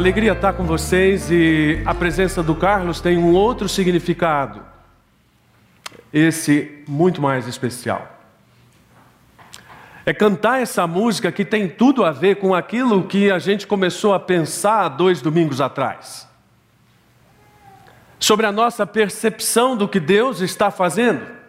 Alegria estar com vocês e a presença do Carlos tem um outro significado. Esse muito mais especial. É cantar essa música que tem tudo a ver com aquilo que a gente começou a pensar dois domingos atrás. Sobre a nossa percepção do que Deus está fazendo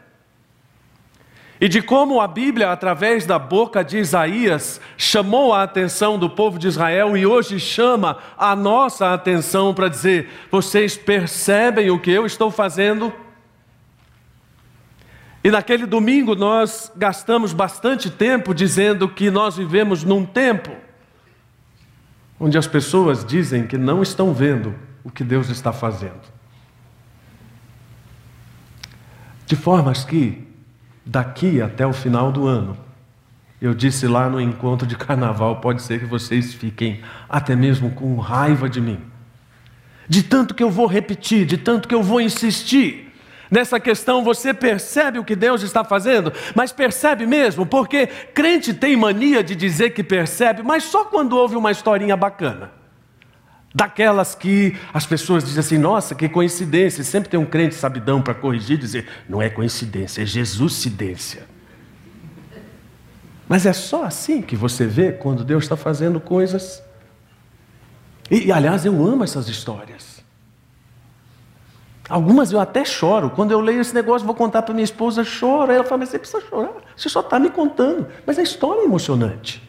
e de como a Bíblia, através da boca de Isaías, chamou a atenção do povo de Israel e hoje chama a nossa atenção para dizer: vocês percebem o que eu estou fazendo? E naquele domingo nós gastamos bastante tempo dizendo que nós vivemos num tempo onde as pessoas dizem que não estão vendo o que Deus está fazendo. De formas que daqui até o final do ano. Eu disse lá no encontro de carnaval: pode ser que vocês fiquem até mesmo com raiva de mim. De tanto que eu vou repetir, de tanto que eu vou insistir. Nessa questão, você percebe o que Deus está fazendo, mas percebe mesmo, porque crente tem mania de dizer que percebe, mas só quando houve uma historinha bacana. Daquelas que as pessoas dizem assim, nossa, que coincidência. Sempre tem um crente sabidão para corrigir e dizer, não é coincidência, é Jesuscidência. Mas é só assim que você vê quando Deus está fazendo coisas. E, e, aliás, eu amo essas histórias. Algumas eu até choro. Quando eu leio esse negócio, vou contar para minha esposa, choro. Ela fala, mas você precisa chorar. Você só está me contando. Mas a história é emocionante.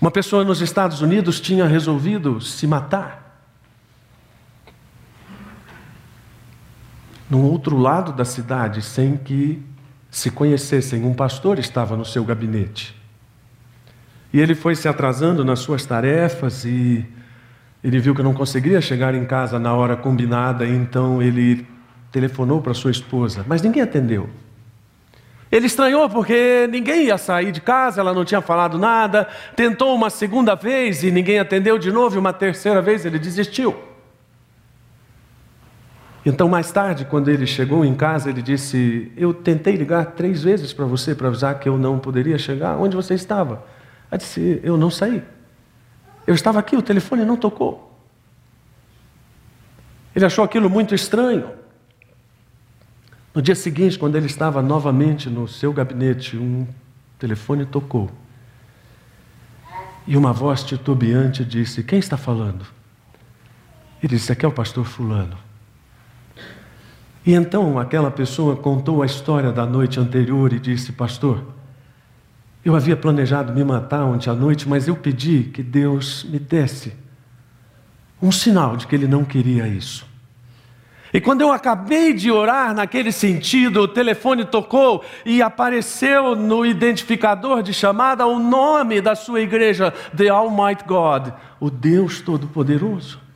Uma pessoa nos Estados Unidos tinha resolvido se matar. No outro lado da cidade, sem que se conhecessem, um pastor estava no seu gabinete. E ele foi se atrasando nas suas tarefas e ele viu que não conseguiria chegar em casa na hora combinada, então ele telefonou para sua esposa, mas ninguém atendeu. Ele estranhou porque ninguém ia sair de casa, ela não tinha falado nada. Tentou uma segunda vez e ninguém atendeu de novo, e uma terceira vez ele desistiu. Então, mais tarde, quando ele chegou em casa, ele disse: Eu tentei ligar três vezes para você para avisar que eu não poderia chegar. Onde você estava? Ela disse: Eu não saí. Eu estava aqui, o telefone não tocou. Ele achou aquilo muito estranho. No dia seguinte, quando ele estava novamente no seu gabinete, um telefone tocou. E uma voz titubeante disse: Quem está falando? Ele disse: Aqui é o pastor Fulano. E então aquela pessoa contou a história da noite anterior e disse: Pastor, eu havia planejado me matar ontem à noite, mas eu pedi que Deus me desse um sinal de que Ele não queria isso. E quando eu acabei de orar naquele sentido, o telefone tocou e apareceu no identificador de chamada o nome da sua igreja, The Almighty God, o Deus Todo-Poderoso.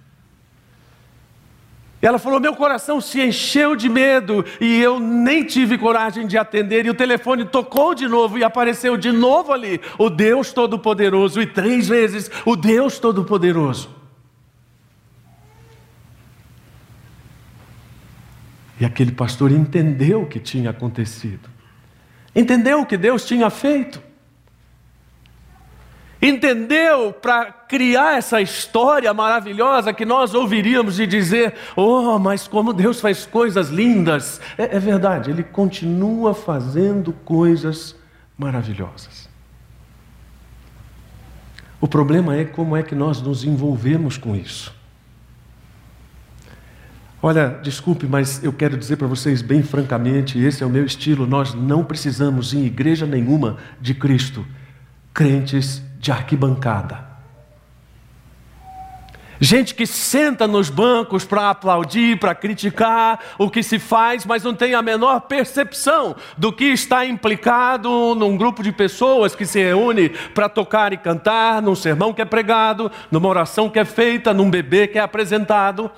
Ela falou: meu coração se encheu de medo e eu nem tive coragem de atender. E o telefone tocou de novo e apareceu de novo ali o Deus Todo-Poderoso, e três vezes o Deus Todo-Poderoso. E aquele pastor entendeu o que tinha acontecido, entendeu o que Deus tinha feito, entendeu para criar essa história maravilhosa que nós ouviríamos de dizer: Oh, mas como Deus faz coisas lindas! É, é verdade, Ele continua fazendo coisas maravilhosas. O problema é como é que nós nos envolvemos com isso. Olha, desculpe, mas eu quero dizer para vocês bem francamente: esse é o meu estilo. Nós não precisamos, em igreja nenhuma de Cristo, crentes de arquibancada. Gente que senta nos bancos para aplaudir, para criticar o que se faz, mas não tem a menor percepção do que está implicado num grupo de pessoas que se reúne para tocar e cantar, num sermão que é pregado, numa oração que é feita, num bebê que é apresentado.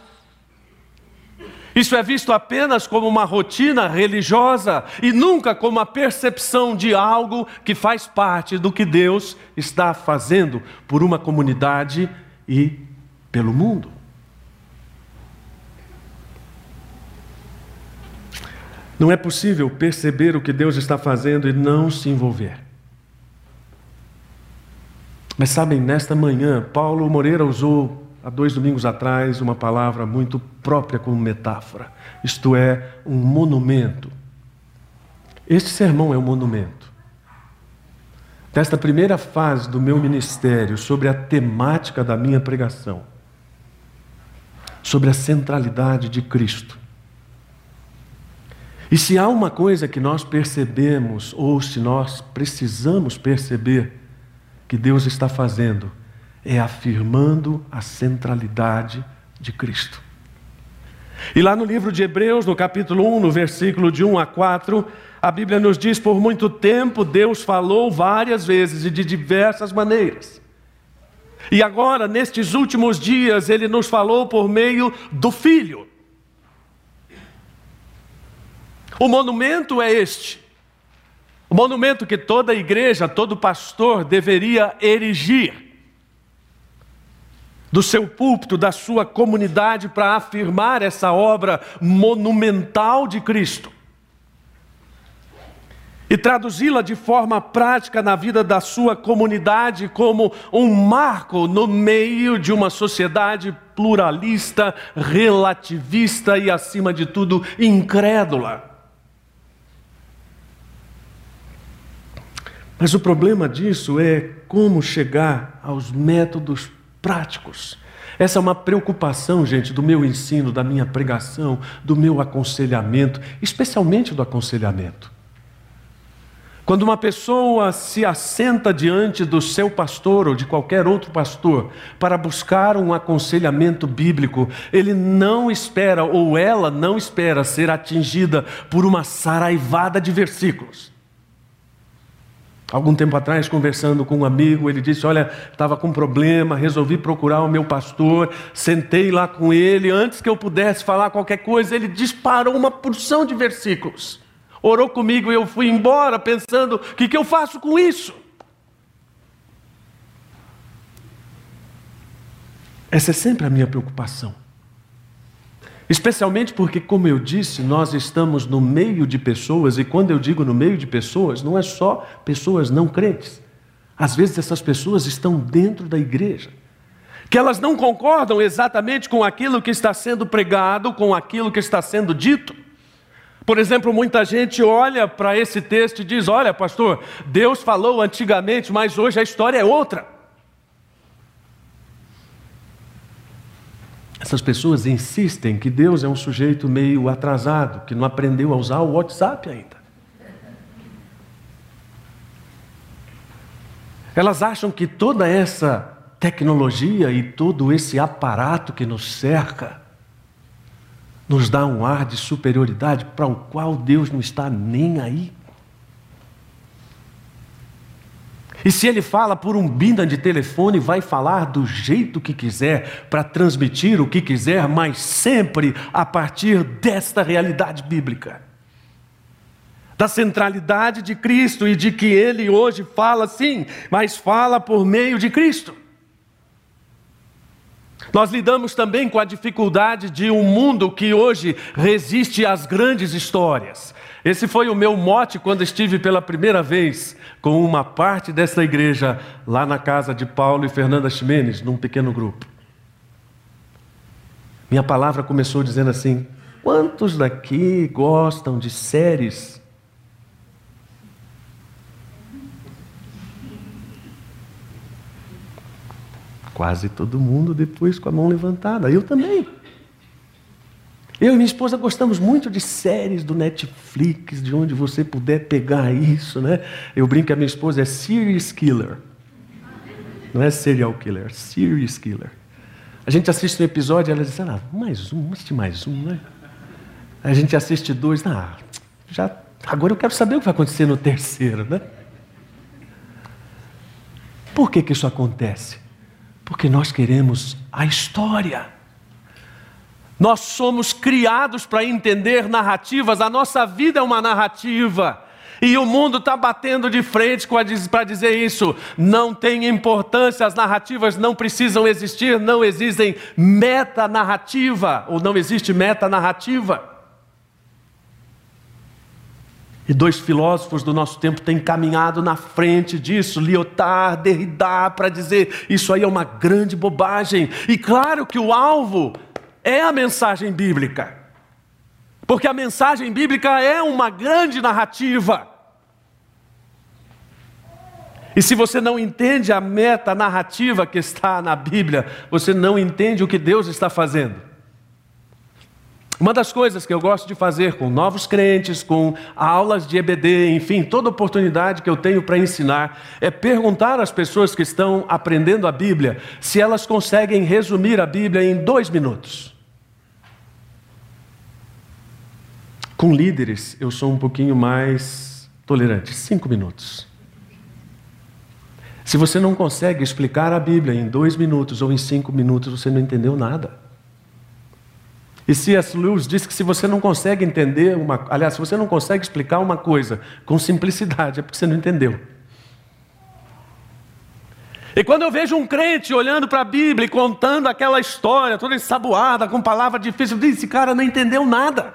Isso é visto apenas como uma rotina religiosa e nunca como a percepção de algo que faz parte do que Deus está fazendo por uma comunidade e pelo mundo. Não é possível perceber o que Deus está fazendo e não se envolver. Mas sabem, nesta manhã, Paulo Moreira usou há dois domingos atrás, uma palavra muito própria como metáfora, isto é, um monumento. Este sermão é um monumento. Desta primeira fase do meu ministério, sobre a temática da minha pregação, sobre a centralidade de Cristo. E se há uma coisa que nós percebemos, ou se nós precisamos perceber, que Deus está fazendo, é afirmando a centralidade de Cristo. E lá no livro de Hebreus, no capítulo 1, no versículo de 1 a 4, a Bíblia nos diz: por muito tempo Deus falou várias vezes e de diversas maneiras. E agora, nestes últimos dias, Ele nos falou por meio do Filho. O monumento é este. O monumento que toda igreja, todo pastor deveria erigir do seu púlpito, da sua comunidade, para afirmar essa obra monumental de Cristo e traduzi-la de forma prática na vida da sua comunidade como um marco no meio de uma sociedade pluralista, relativista e, acima de tudo, incrédula. Mas o problema disso é como chegar aos métodos práticos. Essa é uma preocupação, gente, do meu ensino, da minha pregação, do meu aconselhamento, especialmente do aconselhamento. Quando uma pessoa se assenta diante do seu pastor ou de qualquer outro pastor para buscar um aconselhamento bíblico, ele não espera ou ela não espera ser atingida por uma saraivada de versículos. Algum tempo atrás, conversando com um amigo, ele disse: Olha, estava com um problema, resolvi procurar o meu pastor, sentei lá com ele, antes que eu pudesse falar qualquer coisa, ele disparou uma porção de versículos. Orou comigo e eu fui embora pensando: o que, que eu faço com isso? Essa é sempre a minha preocupação. Especialmente porque, como eu disse, nós estamos no meio de pessoas, e quando eu digo no meio de pessoas, não é só pessoas não crentes. Às vezes essas pessoas estão dentro da igreja, que elas não concordam exatamente com aquilo que está sendo pregado, com aquilo que está sendo dito. Por exemplo, muita gente olha para esse texto e diz: Olha, pastor, Deus falou antigamente, mas hoje a história é outra. Essas pessoas insistem que Deus é um sujeito meio atrasado, que não aprendeu a usar o WhatsApp ainda. Elas acham que toda essa tecnologia e todo esse aparato que nos cerca nos dá um ar de superioridade para o qual Deus não está nem aí. E se ele fala por um binda de telefone, vai falar do jeito que quiser, para transmitir o que quiser, mas sempre a partir desta realidade bíblica. Da centralidade de Cristo e de que ele hoje fala sim, mas fala por meio de Cristo. Nós lidamos também com a dificuldade de um mundo que hoje resiste às grandes histórias. Esse foi o meu mote quando estive pela primeira vez com uma parte dessa igreja lá na casa de Paulo e Fernanda Ximenes, num pequeno grupo. Minha palavra começou dizendo assim: quantos daqui gostam de séries? Quase todo mundo depois com a mão levantada, eu também. Eu e minha esposa gostamos muito de séries do Netflix, de onde você puder pegar isso, né? Eu brinco que a minha esposa é serious killer. Não é serial killer, serious killer. A gente assiste um episódio e ela diz, ah, mais um, assiste mais um, né? A gente assiste dois, ah, já, agora eu quero saber o que vai acontecer no terceiro, né? Por que, que isso acontece? Porque nós queremos a história. Nós somos criados para entender narrativas, a nossa vida é uma narrativa. E o mundo está batendo de frente para dizer isso. Não tem importância, as narrativas não precisam existir, não existem metanarrativa, ou não existe metanarrativa. E dois filósofos do nosso tempo têm caminhado na frente disso, Lyotard, Derrida, para dizer isso aí é uma grande bobagem. E claro que o alvo é a mensagem bíblica, porque a mensagem bíblica é uma grande narrativa. E se você não entende a meta narrativa que está na Bíblia, você não entende o que Deus está fazendo. Uma das coisas que eu gosto de fazer com novos crentes, com aulas de EBD, enfim, toda oportunidade que eu tenho para ensinar, é perguntar às pessoas que estão aprendendo a Bíblia se elas conseguem resumir a Bíblia em dois minutos. Com líderes, eu sou um pouquinho mais tolerante cinco minutos. Se você não consegue explicar a Bíblia em dois minutos ou em cinco minutos, você não entendeu nada. E C.S. Lewis diz que se você não consegue entender uma, aliás, se você não consegue explicar uma coisa com simplicidade, é porque você não entendeu. E quando eu vejo um crente olhando para a Bíblia e contando aquela história toda ensaboada, com palavras difíceis, eu digo, esse cara não entendeu nada.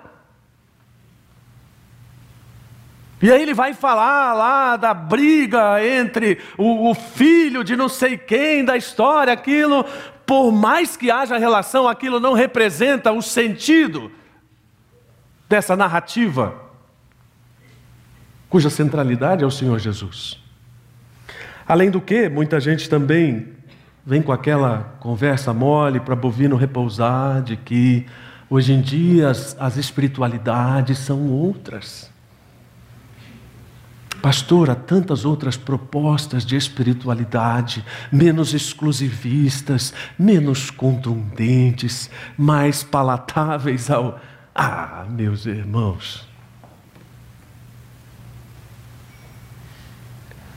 E aí ele vai falar lá da briga entre o, o, filho de não sei quem, da história, aquilo. Por mais que haja relação, aquilo não representa o sentido dessa narrativa, cuja centralidade é o Senhor Jesus. Além do que, muita gente também vem com aquela conversa mole para bovino repousar de que hoje em dia as, as espiritualidades são outras. Pastor, há tantas outras propostas de espiritualidade, menos exclusivistas, menos contundentes, mais palatáveis ao. Ah, meus irmãos.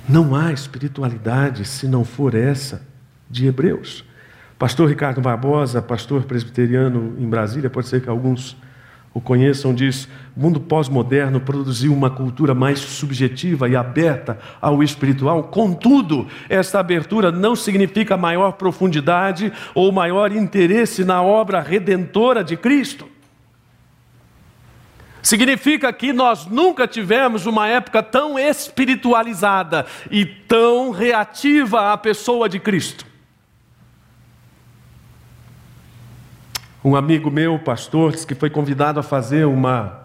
Não há espiritualidade se não for essa de Hebreus. Pastor Ricardo Barbosa, pastor presbiteriano em Brasília, pode ser que alguns o conheçam, diz: o mundo pós-moderno produziu uma cultura mais subjetiva e aberta ao espiritual. Contudo, esta abertura não significa maior profundidade ou maior interesse na obra redentora de Cristo. Significa que nós nunca tivemos uma época tão espiritualizada e tão reativa à pessoa de Cristo. Um amigo meu, pastor, disse que foi convidado a fazer uma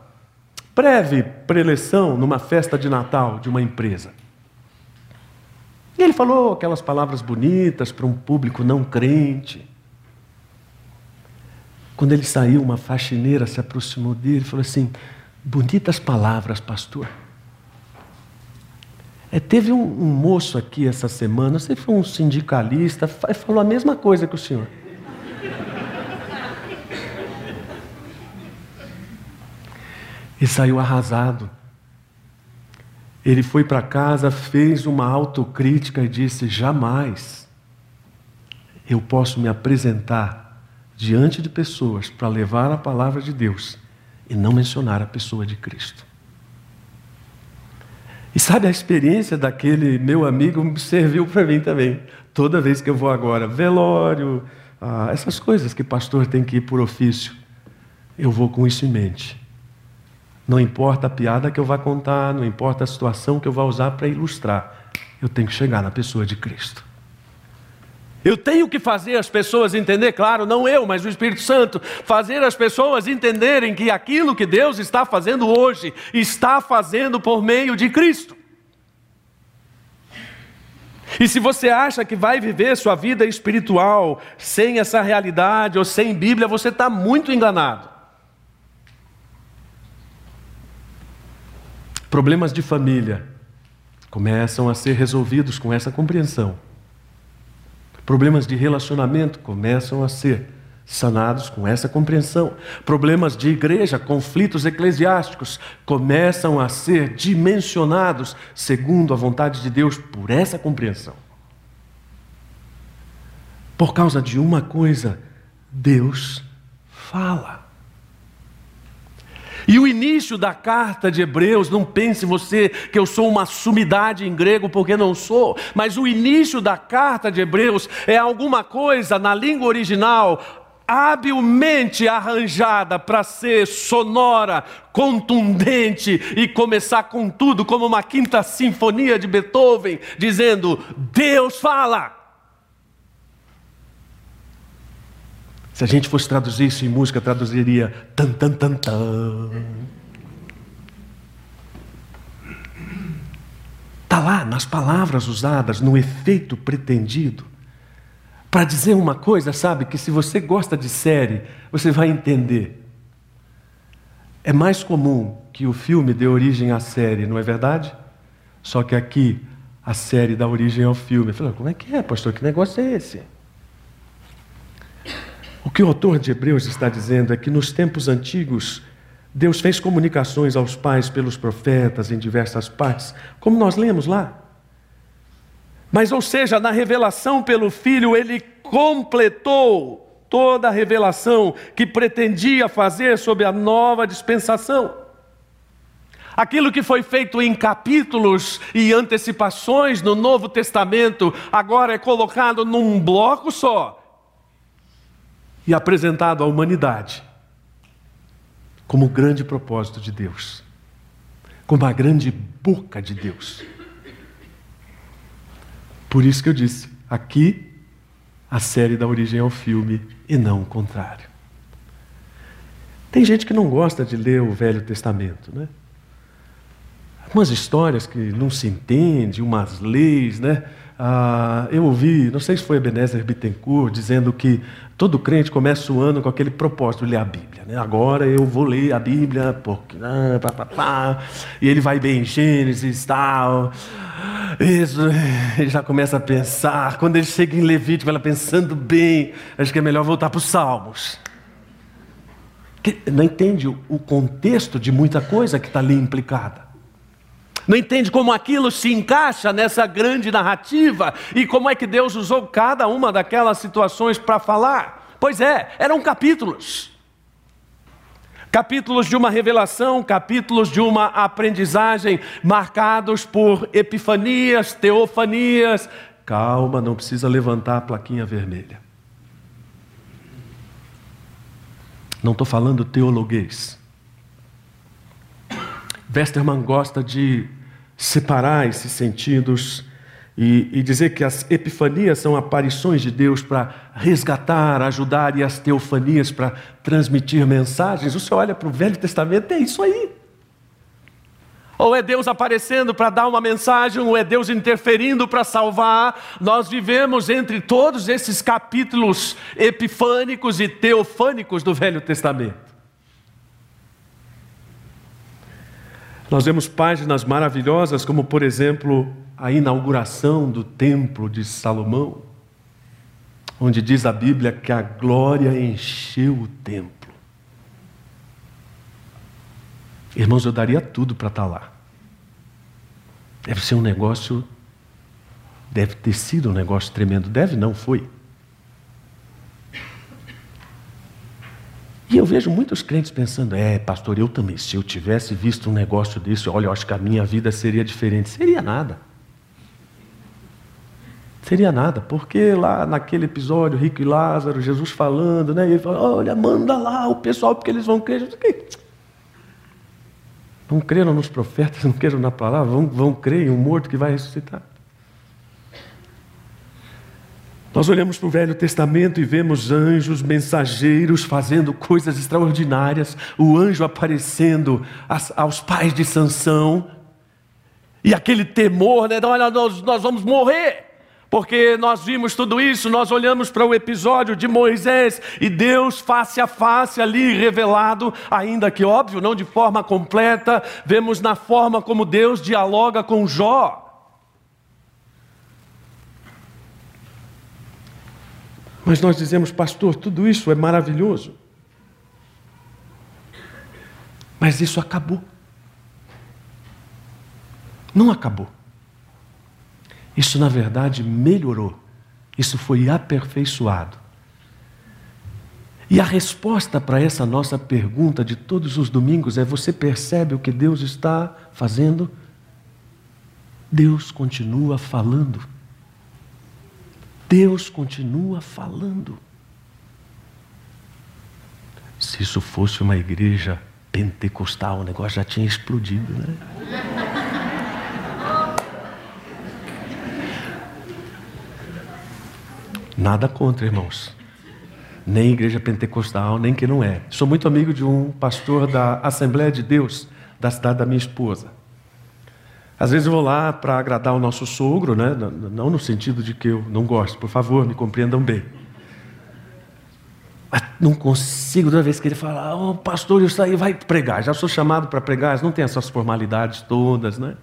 breve preleção numa festa de Natal de uma empresa. E ele falou aquelas palavras bonitas para um público não crente. Quando ele saiu, uma faxineira se aproximou dele e falou assim: Bonitas palavras, pastor. É, teve um, um, moço aqui essa semana, você foi um sindicalista, falou a mesma coisa que o senhor. E saiu arrasado. Ele foi para casa, fez uma autocrítica e disse: jamais eu posso me apresentar diante de pessoas para levar a palavra de Deus e não mencionar a pessoa de Cristo. E sabe a experiência daquele meu amigo serviu para mim também. Toda vez que eu vou agora, velório, ah, essas coisas que pastor tem que ir por ofício, eu vou com isso em mente. Não importa a piada que eu vá contar, não importa a situação que eu vá usar para ilustrar, eu tenho que chegar na pessoa de Cristo. Eu tenho que fazer as pessoas entender, claro, não eu, mas o Espírito Santo, fazer as pessoas entenderem que aquilo que Deus está fazendo hoje, está fazendo por meio de Cristo. E se você acha que vai viver sua vida espiritual sem essa realidade ou sem Bíblia, você está muito enganado. Problemas de família começam a ser resolvidos com essa compreensão. Problemas de relacionamento começam a ser sanados com essa compreensão. Problemas de igreja, conflitos eclesiásticos começam a ser dimensionados segundo a vontade de Deus por essa compreensão. Por causa de uma coisa, Deus fala. E o início da carta de Hebreus, não pense você que eu sou uma sumidade em grego, porque não sou, mas o início da carta de Hebreus é alguma coisa na língua original habilmente arranjada para ser sonora, contundente e começar com tudo, como uma quinta sinfonia de Beethoven, dizendo: Deus fala. Se a gente fosse traduzir isso em música, traduziria tan tan tan tan. Está lá nas palavras usadas, no efeito pretendido para dizer uma coisa, sabe, que se você gosta de série, você vai entender. É mais comum que o filme dê origem à série, não é verdade? Só que aqui a série dá origem ao filme. Falei, como é que é, pastor? Que negócio é esse? O que o autor de Hebreus está dizendo é que nos tempos antigos, Deus fez comunicações aos pais pelos profetas em diversas partes, como nós lemos lá. Mas, ou seja, na revelação pelo Filho, ele completou toda a revelação que pretendia fazer sobre a nova dispensação. Aquilo que foi feito em capítulos e antecipações no Novo Testamento, agora é colocado num bloco só e apresentado à humanidade como o grande propósito de Deus, como a grande boca de Deus. Por isso que eu disse, aqui a série dá origem ao filme e não o contrário. Tem gente que não gosta de ler o Velho Testamento, né? Umas histórias que não se entende, umas leis, né? Ah, eu ouvi, não sei se foi Ebenezer Bittencourt, dizendo que todo crente começa o ano com aquele propósito de ler a Bíblia. Né? Agora eu vou ler a Bíblia, porque. Ah, pá, pá, pá, e ele vai bem em Gênesis tal. Isso, ele já começa a pensar. Quando ele chega em Levítico, ela pensando bem, acho que é melhor voltar para os Salmos. Não entende o contexto de muita coisa que está ali implicada não entende como aquilo se encaixa nessa grande narrativa e como é que Deus usou cada uma daquelas situações para falar. Pois é, eram capítulos. Capítulos de uma revelação, capítulos de uma aprendizagem, marcados por epifanias, teofanias. Calma, não precisa levantar a plaquinha vermelha. Não estou falando teologuês. Westermann gosta de separar esses sentidos e, e, dizer que as epifanias são aparições de Deus para resgatar, ajudar, e as teofanias para transmitir mensagens. Você olha para o Velho Testamento, é isso aí. Ou é Deus aparecendo para dar uma mensagem, ou é Deus interferindo para salvar. Nós vivemos entre todos esses capítulos epifânicos e teofânicos do Velho Testamento. Nós vemos páginas maravilhosas, como por exemplo a inauguração do Templo de Salomão, onde diz a Bíblia que a glória encheu o templo. Irmãos, eu daria tudo para estar lá. Deve ser um negócio, deve ter sido um negócio tremendo. Deve, não foi. E eu vejo muitos crentes pensando: é, pastor, eu também, se eu tivesse visto um negócio desse, olha, eu acho que a minha vida seria diferente. Seria nada. Seria nada, porque lá naquele episódio, Rico e Lázaro, Jesus falando, né? ele fala: olha, manda lá o pessoal, porque eles vão crer. Não creram nos profetas, não creram na palavra, vão, vão crer em um morto que vai ressuscitar. Nós olhamos para o Velho Testamento e vemos anjos mensageiros fazendo coisas extraordinárias, o anjo aparecendo aos pais de Sansão, e aquele temor, né? Olha, nós, nós vamos morrer. Porque nós vimos tudo isso, nós olhamos para o episódio de Moisés e Deus face a face ali revelado, ainda que óbvio, não de forma completa, vemos na forma como Deus dialoga com Jó. Mas nós dizemos, pastor, tudo isso é maravilhoso. Mas isso acabou. Não acabou. Isso, na verdade, melhorou. Isso foi aperfeiçoado. E a resposta para essa nossa pergunta de todos os domingos é: você percebe o que Deus está fazendo? Deus continua falando. Deus continua falando. Se isso fosse uma igreja pentecostal, o negócio já tinha explodido, né? Nada contra, irmãos. Nem igreja pentecostal, nem que não é. Sou muito amigo de um pastor da Assembleia de Deus, da cidade da minha esposa. Às vezes eu vou lá para agradar o nosso sogro, né? não no sentido de que eu não gosto, por favor, me compreendam bem. Mas não consigo, toda vez que ele fala, oh, pastor, isso aí vai pregar. Já sou chamado para pregar, não tem essas formalidades todas, né?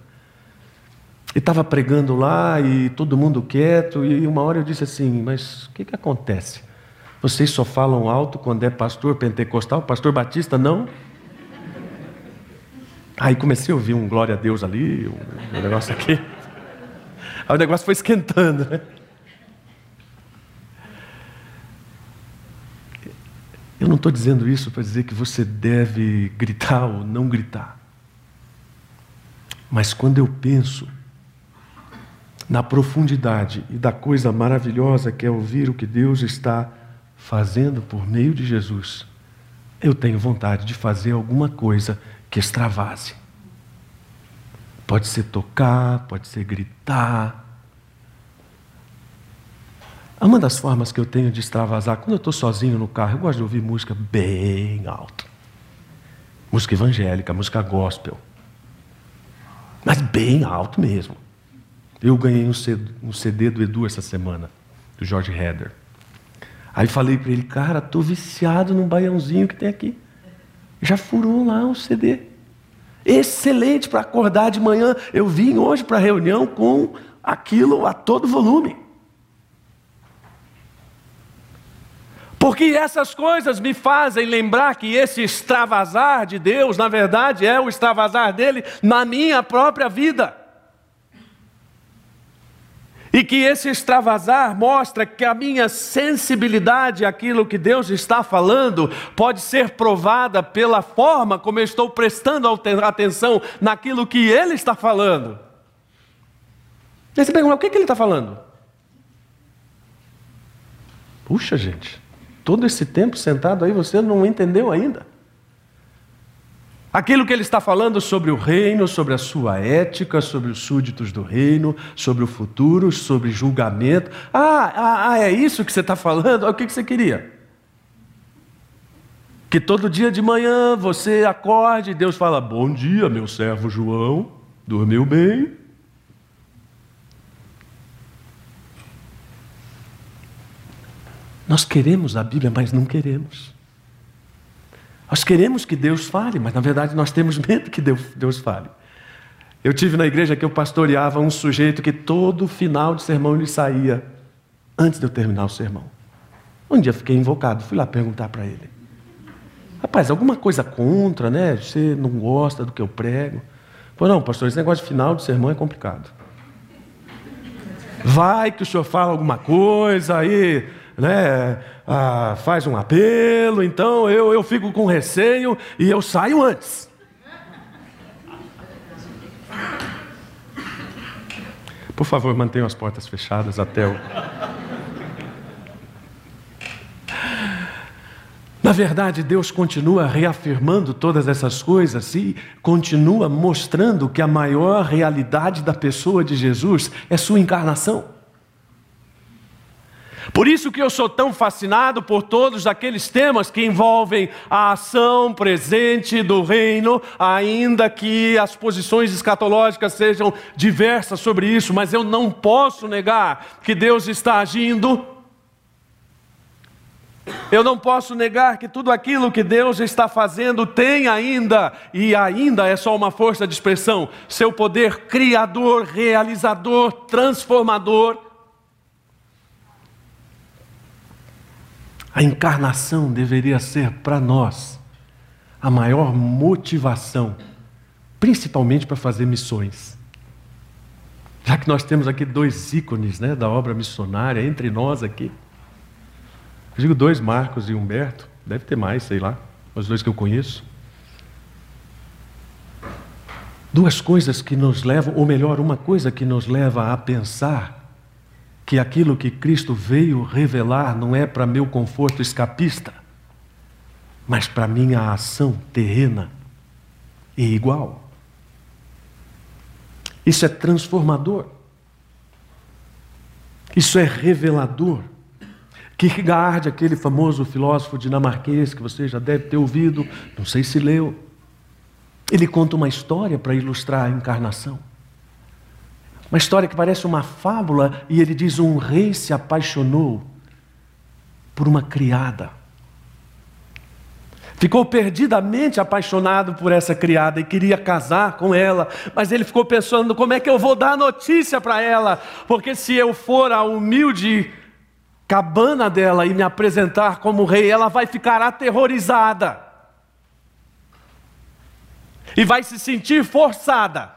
Ele estava pregando lá e todo mundo quieto, e uma hora eu disse assim: Mas o que, que acontece? Vocês só falam alto quando é pastor pentecostal, pastor batista não? Aí comecei a ouvir um glória a Deus ali, um negócio aqui. Aí o negócio foi esquentando, né? Eu não estou dizendo isso para dizer que você deve gritar ou não gritar. Mas quando eu penso na profundidade e da coisa maravilhosa que é ouvir o que Deus está fazendo por meio de Jesus, eu tenho vontade de fazer alguma coisa que extravase. Pode ser tocar, pode ser gritar, uma das formas que eu tenho de extravasar, quando eu estou sozinho no carro, eu gosto de ouvir música bem alto. Música evangélica, música gospel. Mas bem alto mesmo. Eu ganhei um CD do Edu essa semana, do George Heder. Aí falei para ele, cara, estou viciado num baiãozinho que tem aqui. Já furou lá o CD. Excelente para acordar de manhã. Eu vim hoje para a reunião com aquilo a todo volume. Porque essas coisas me fazem lembrar que esse extravasar de Deus, na verdade, é o extravasar dele na minha própria vida. E que esse extravasar mostra que a minha sensibilidade àquilo que Deus está falando pode ser provada pela forma como eu estou prestando atenção naquilo que Ele está falando. Aí você pergunta, o que, que Ele está falando? Puxa, gente, Todo esse tempo sentado aí, você não entendeu ainda. Aquilo que ele está falando sobre o reino, sobre a sua ética, sobre os súditos do reino, sobre o futuro, sobre julgamento. Ah, ah, ah é isso que você está falando? O que, que você queria? Que todo dia de manhã você acorde e Deus fala: Bom dia, meu servo João, dormiu bem? Nós queremos a Bíblia, mas não queremos. Nós queremos que Deus fale, mas na verdade nós temos medo que Deus, fale. Eu tive na igreja que eu pastoreava um sujeito que todo final de sermão ele saía antes de eu terminar o sermão. Um dia fiquei invocado, fui lá perguntar para ele. Rapaz, alguma coisa contra, né? Você não gosta do que eu prego? Falei, não, pastor, esse negócio de final de sermão é complicado. Vai que o senhor fala alguma coisa aí né, ah, faz um apelo, então eu, eu fico com receio e eu saio antes. Por favor, mantenham as portas fechadas até o. Na verdade, Deus continua reafirmando todas essas coisas e continua mostrando que a maior realidade da pessoa de Jesus é sua encarnação. Por isso que eu sou tão fascinado por todos aqueles temas que envolvem a ação presente do reino, ainda que as posições escatológicas sejam diversas sobre isso, mas eu não posso negar que Deus está agindo. Eu não posso negar que tudo aquilo que Deus está fazendo tem ainda, e ainda é só uma força de expressão, seu poder criador, realizador, transformador. A encarnação deveria ser para nós a maior motivação, principalmente para fazer missões. Já que nós temos aqui dois ícones né, da obra missionária entre nós aqui. Eu digo dois, Marcos e Humberto, deve ter mais, sei lá, os dois que eu conheço. Duas coisas que nos levam, ou melhor, uma coisa que nos leva a pensar que aquilo que Cristo veio revelar não é para meu conforto escapista, mas para mim a ação terrena é igual. Isso é transformador. Isso é revelador. Kierkegaard, aquele famoso filósofo dinamarquês que você já deve ter ouvido, não sei se leu, ele conta uma história para ilustrar a encarnação. Uma história que parece uma fábula, e ele diz: um rei se apaixonou por uma criada. Ficou perdidamente apaixonado por essa criada e queria casar com ela, mas ele ficou pensando: como é que eu vou dar notícia para ela? Porque se eu for a humilde cabana dela e me apresentar como rei, ela vai ficar aterrorizada e vai se sentir forçada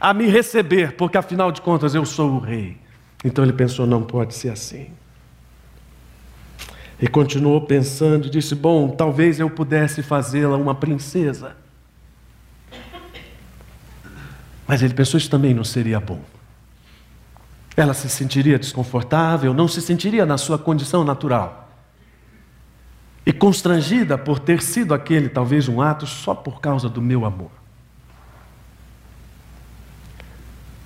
a me receber, porque afinal de contas eu sou o rei. Então ele pensou: não pode ser assim. E continuou pensando disse: Bom, talvez eu pudesse fazê-la uma princesa. Mas ele pensou: Isso também não seria bom. Ela se sentiria desconfortável, não se sentiria na sua condição natural. E constrangida por ter sido aquele, talvez, um ato só por causa do meu amor.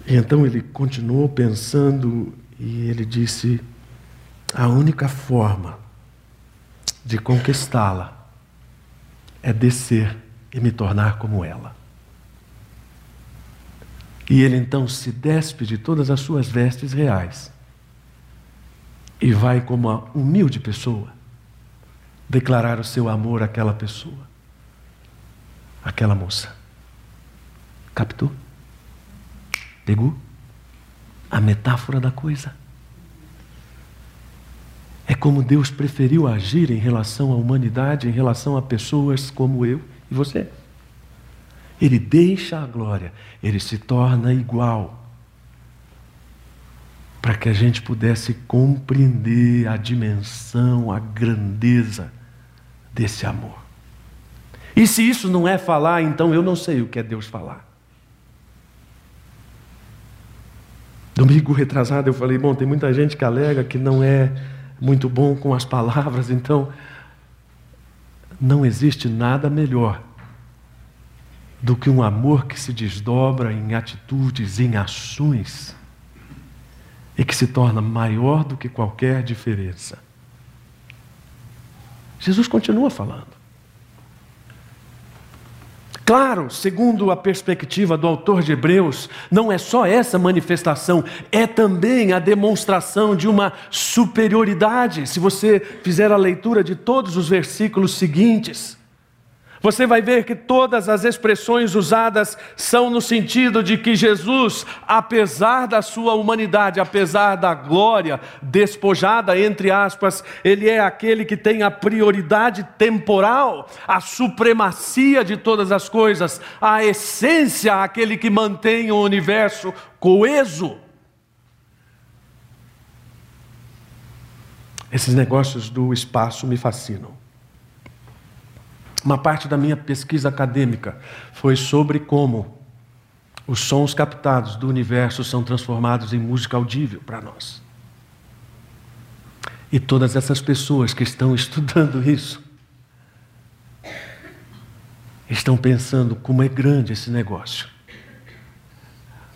E então ele continuou pensando e ele disse: a única forma de conquistá-la é descer e me tornar como ela. E ele então se despe de todas as suas vestes reais e vai, como uma humilde pessoa, declarar o seu amor àquela pessoa, àquela moça. Captou? Pegou? A metáfora da coisa. É como Deus preferiu agir em relação à humanidade, em relação a pessoas como eu e você. Ele deixa a glória, ele se torna igual, para que a gente pudesse compreender a dimensão, a grandeza desse amor. E se isso não é falar, então eu não sei o que é Deus falar. Domingo retrasado eu falei, bom, tem muita gente que alega que não é muito bom com as palavras, então não existe nada melhor do que um amor que se desdobra em atitudes, em ações e que se torna maior do que qualquer diferença. Jesus continua falando. Claro, segundo a perspectiva do autor de Hebreus, não é só essa manifestação, é também a demonstração de uma superioridade. Se você fizer a leitura de todos os versículos seguintes, você vai ver que todas as expressões usadas são no sentido de que Jesus, apesar da sua humanidade, apesar da glória despojada, entre aspas, ele é aquele que tem a prioridade temporal, a supremacia de todas as coisas, a essência, aquele que mantém o universo coeso. Esses negócios do espaço me fascinam. Uma parte da minha pesquisa acadêmica foi sobre como os sons captados do universo são transformados em música audível para nós. E todas essas pessoas que estão estudando isso estão pensando como é grande esse negócio.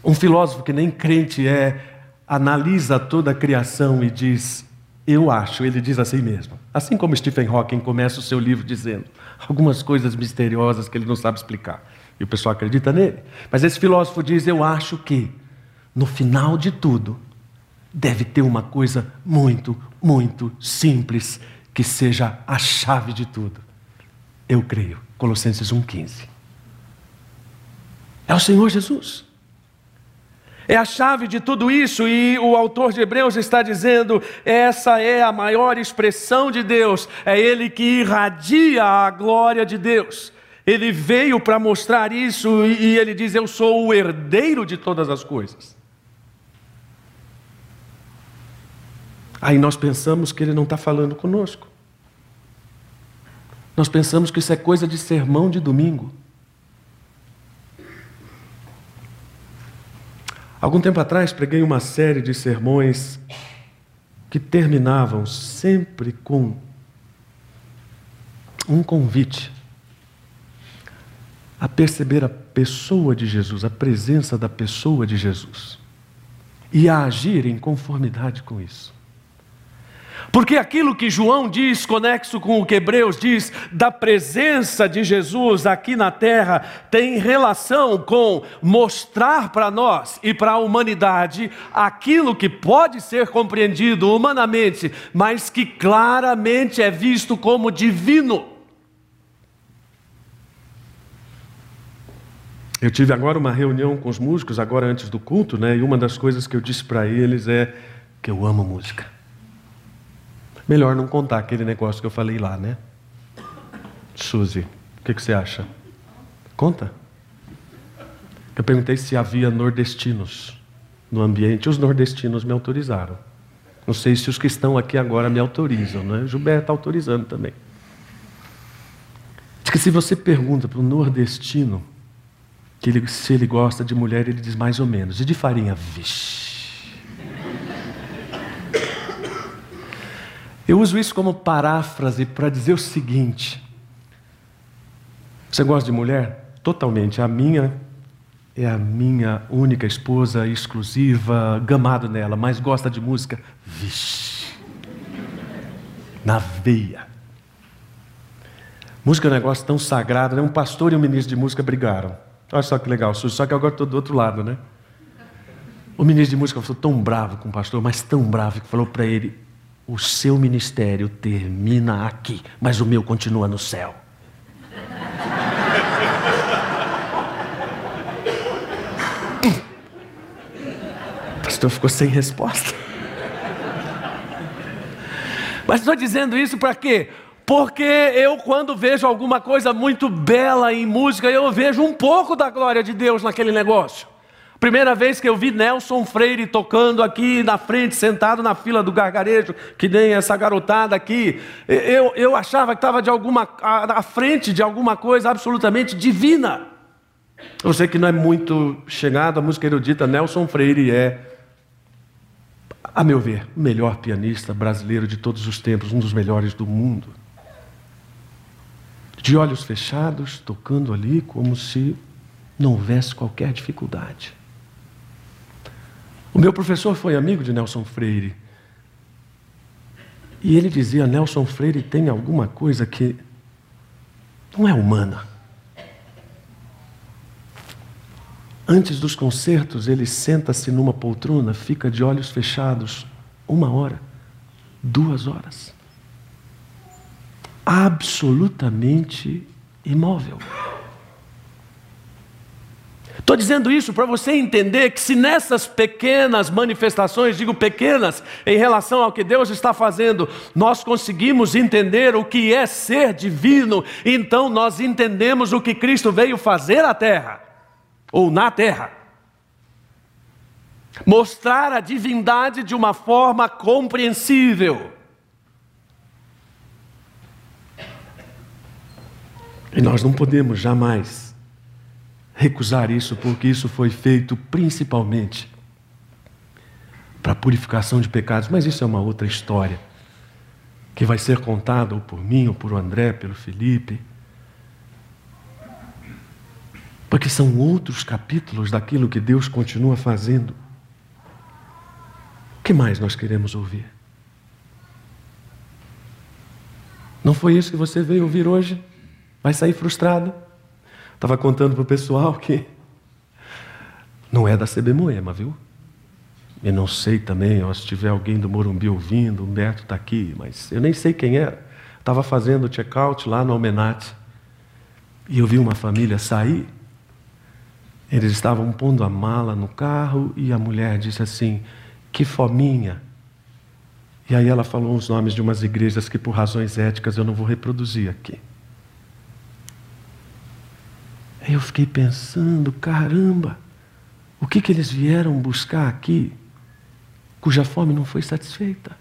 Um filósofo que nem crente é, analisa toda a criação e diz: Eu acho, ele diz assim mesmo. Assim como Stephen Hawking começa o seu livro dizendo: algumas coisas misteriosas que ele não sabe explicar. E o pessoal acredita nele. Mas esse filósofo diz: Eu acho que, no final de tudo, deve ter uma coisa muito, muito simples que seja a chave de tudo. Eu creio. Colossenses 1,15. É o Senhor Jesus. É a chave de tudo isso, e o autor de Hebreus está dizendo: essa é a maior expressão de Deus, é Ele que irradia a glória de Deus. Ele veio para mostrar isso, e ele diz: Eu sou o herdeiro de todas as coisas. Aí nós pensamos que ele não está falando conosco. Nós pensamos que isso é coisa de sermão de domingo. Algum tempo atrás preguei uma série de sermões que terminavam sempre com um convite a perceber a pessoa de Jesus, a presença da pessoa de Jesus e a agir em conformidade com isso. Porque aquilo que João diz, conexo com o que Hebreus diz, da presença de Jesus aqui na terra, tem relação com mostrar para nós e para a humanidade aquilo que pode ser compreendido humanamente, mas que claramente é visto como divino. Eu tive agora uma reunião com os músicos, agora antes do culto, né? E uma das coisas que eu disse para eles é que eu amo música. Melhor não contar aquele negócio que eu falei lá, né? Suzy, o que, que você acha? Conta. Eu perguntei se havia nordestinos no ambiente. Os nordestinos me autorizaram. Não sei se os que estão aqui agora me autorizam, né? Gilberto está autorizando também. Diz que se você pergunta para o nordestino que ele, se ele gosta de mulher, ele diz mais ou menos. E de farinha, vixe. Eu uso isso como paráfrase para dizer o seguinte: você gosta de mulher? Totalmente. A minha é a minha única esposa exclusiva, gamado nela, mas gosta de música? Vixe. Na veia. Música é um negócio tão sagrado, né? Um pastor e um ministro de música brigaram. Olha só que legal, só que agora estou do outro lado, né? O ministro de música ficou tão bravo com o pastor, mas tão bravo, que falou para ele: o seu ministério termina aqui, mas o meu continua no céu. O pastor ficou sem resposta. Mas estou dizendo isso para quê? Porque eu, quando vejo alguma coisa muito bela em música, eu vejo um pouco da glória de Deus naquele negócio. Primeira vez que eu vi Nelson Freire tocando aqui na frente, sentado na fila do gargarejo, que nem essa garotada aqui, eu, eu achava que estava de alguma à frente de alguma coisa absolutamente divina. Eu sei que não é muito chegado a música erudita, Nelson Freire é, a meu ver, o melhor pianista brasileiro de todos os tempos, um dos melhores do mundo. De olhos fechados, tocando ali como se não houvesse qualquer dificuldade. O meu professor foi amigo de Nelson Freire. E ele dizia: Nelson Freire tem alguma coisa que não é humana. Antes dos concertos, ele senta-se numa poltrona, fica de olhos fechados uma hora, duas horas. Absolutamente imóvel. Estou dizendo isso para você entender que, se nessas pequenas manifestações, digo pequenas, em relação ao que Deus está fazendo, nós conseguimos entender o que é ser divino, então nós entendemos o que Cristo veio fazer à terra, ou na terra. Mostrar a divindade de uma forma compreensível. E nós não podemos jamais recusar isso, porque isso foi feito principalmente para purificação de pecados, mas isso é uma outra história que vai ser contada ou por mim, ou por André, pelo Felipe. Porque são outros capítulos daquilo que Deus continua fazendo. O que mais nós queremos ouvir? Não foi isso que você veio ouvir hoje? Vai sair frustrado? Estava contando para o pessoal que não é da CB Moema, viu? E não sei também, ó, se tiver alguém do Morumbi ouvindo, o Humberto está aqui, mas eu nem sei quem era. Estava fazendo o check-out lá no Almenate. E eu vi uma família sair. Eles estavam pondo a mala no carro e a mulher disse assim: Que fominha. E aí ela falou os nomes de umas igrejas que, por razões éticas, eu não vou reproduzir aqui. Aí eu fiquei pensando, caramba, o que, que eles vieram buscar aqui, cuja fome não foi satisfeita?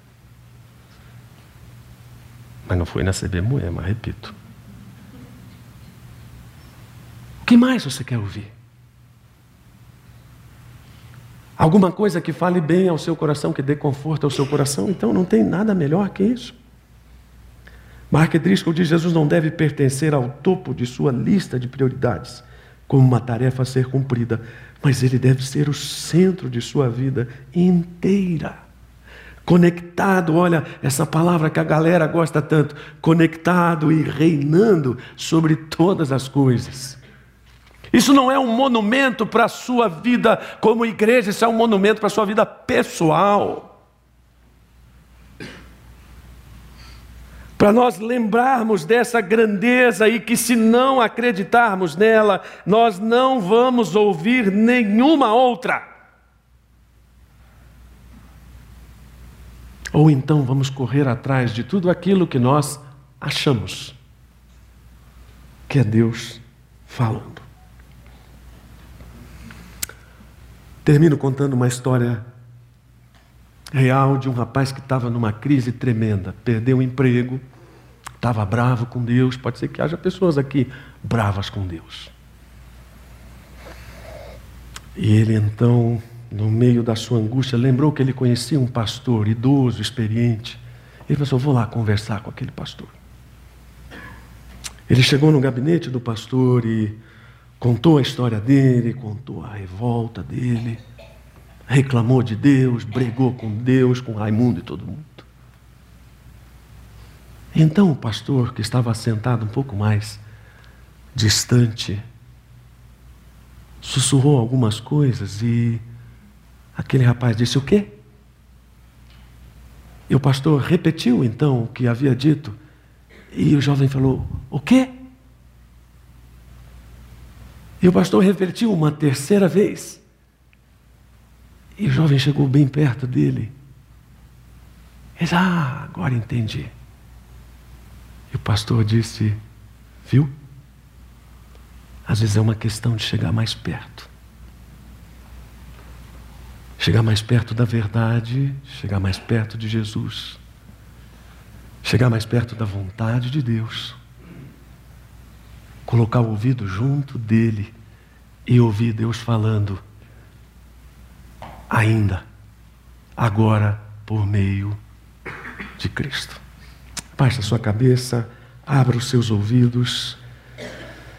Mas não foi na CB Moema, repito. O que mais você quer ouvir? Alguma coisa que fale bem ao seu coração, que dê conforto ao seu coração, então não tem nada melhor que isso. Mark Driscoll diz: Jesus não deve pertencer ao topo de sua lista de prioridades, como uma tarefa a ser cumprida, mas ele deve ser o centro de sua vida inteira. Conectado, olha essa palavra que a galera gosta tanto, conectado e reinando sobre todas as coisas. Isso não é um monumento para a sua vida como igreja, isso é um monumento para a sua vida pessoal. Para nós lembrarmos dessa grandeza e que, se não acreditarmos nela, nós não vamos ouvir nenhuma outra. Ou então vamos correr atrás de tudo aquilo que nós achamos que é Deus falando. Termino contando uma história real de um rapaz que estava numa crise tremenda, perdeu o emprego estava bravo com Deus. Pode ser que haja pessoas aqui bravas com Deus. E ele então, no meio da sua angústia, lembrou que ele conhecia um pastor idoso, experiente. Ele pensou: vou lá conversar com aquele pastor. Ele chegou no gabinete do pastor e contou a história dele, contou a revolta dele, reclamou de Deus, brigou com Deus, com Raimundo e todo mundo. Então o pastor, que estava sentado um pouco mais distante, sussurrou algumas coisas e aquele rapaz disse: O quê? E o pastor repetiu então o que havia dito, e o jovem falou: O quê? E o pastor repetiu uma terceira vez. E o jovem chegou bem perto dele. Ele disse: Ah, agora entendi. Pastor disse: Viu? Às vezes é uma questão de chegar mais perto. Chegar mais perto da verdade, chegar mais perto de Jesus. Chegar mais perto da vontade de Deus. Colocar o ouvido junto dele e ouvir Deus falando. Ainda, agora, por meio de Cristo. Baixe a sua cabeça, abra os seus ouvidos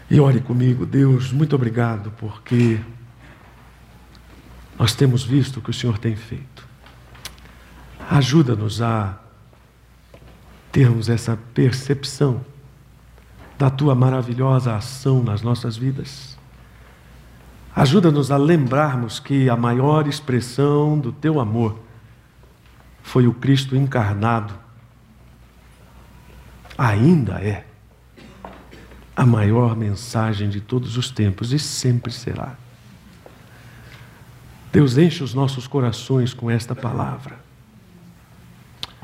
e ore comigo. Deus, muito obrigado porque nós temos visto o que o Senhor tem feito. Ajuda-nos a termos essa percepção da tua maravilhosa ação nas nossas vidas. Ajuda-nos a lembrarmos que a maior expressão do teu amor foi o Cristo encarnado ainda é a maior mensagem de todos os tempos e sempre será. Deus enche os nossos corações com esta palavra.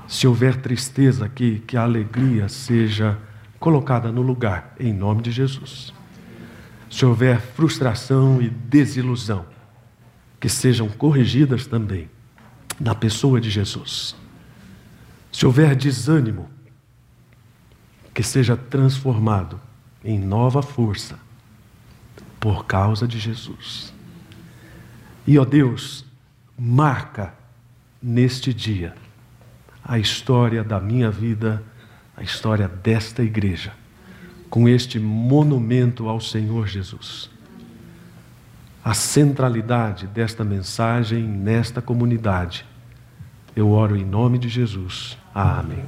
Se houver tristeza aqui, que a alegria seja colocada no lugar, em nome de Jesus. Se houver frustração e desilusão, que sejam corrigidas também, na pessoa de Jesus. Se houver desânimo, que seja transformado em nova força por causa de Jesus. E, ó Deus, marca neste dia a história da minha vida, a história desta igreja, com este monumento ao Senhor Jesus. A centralidade desta mensagem nesta comunidade. Eu oro em nome de Jesus. Amém.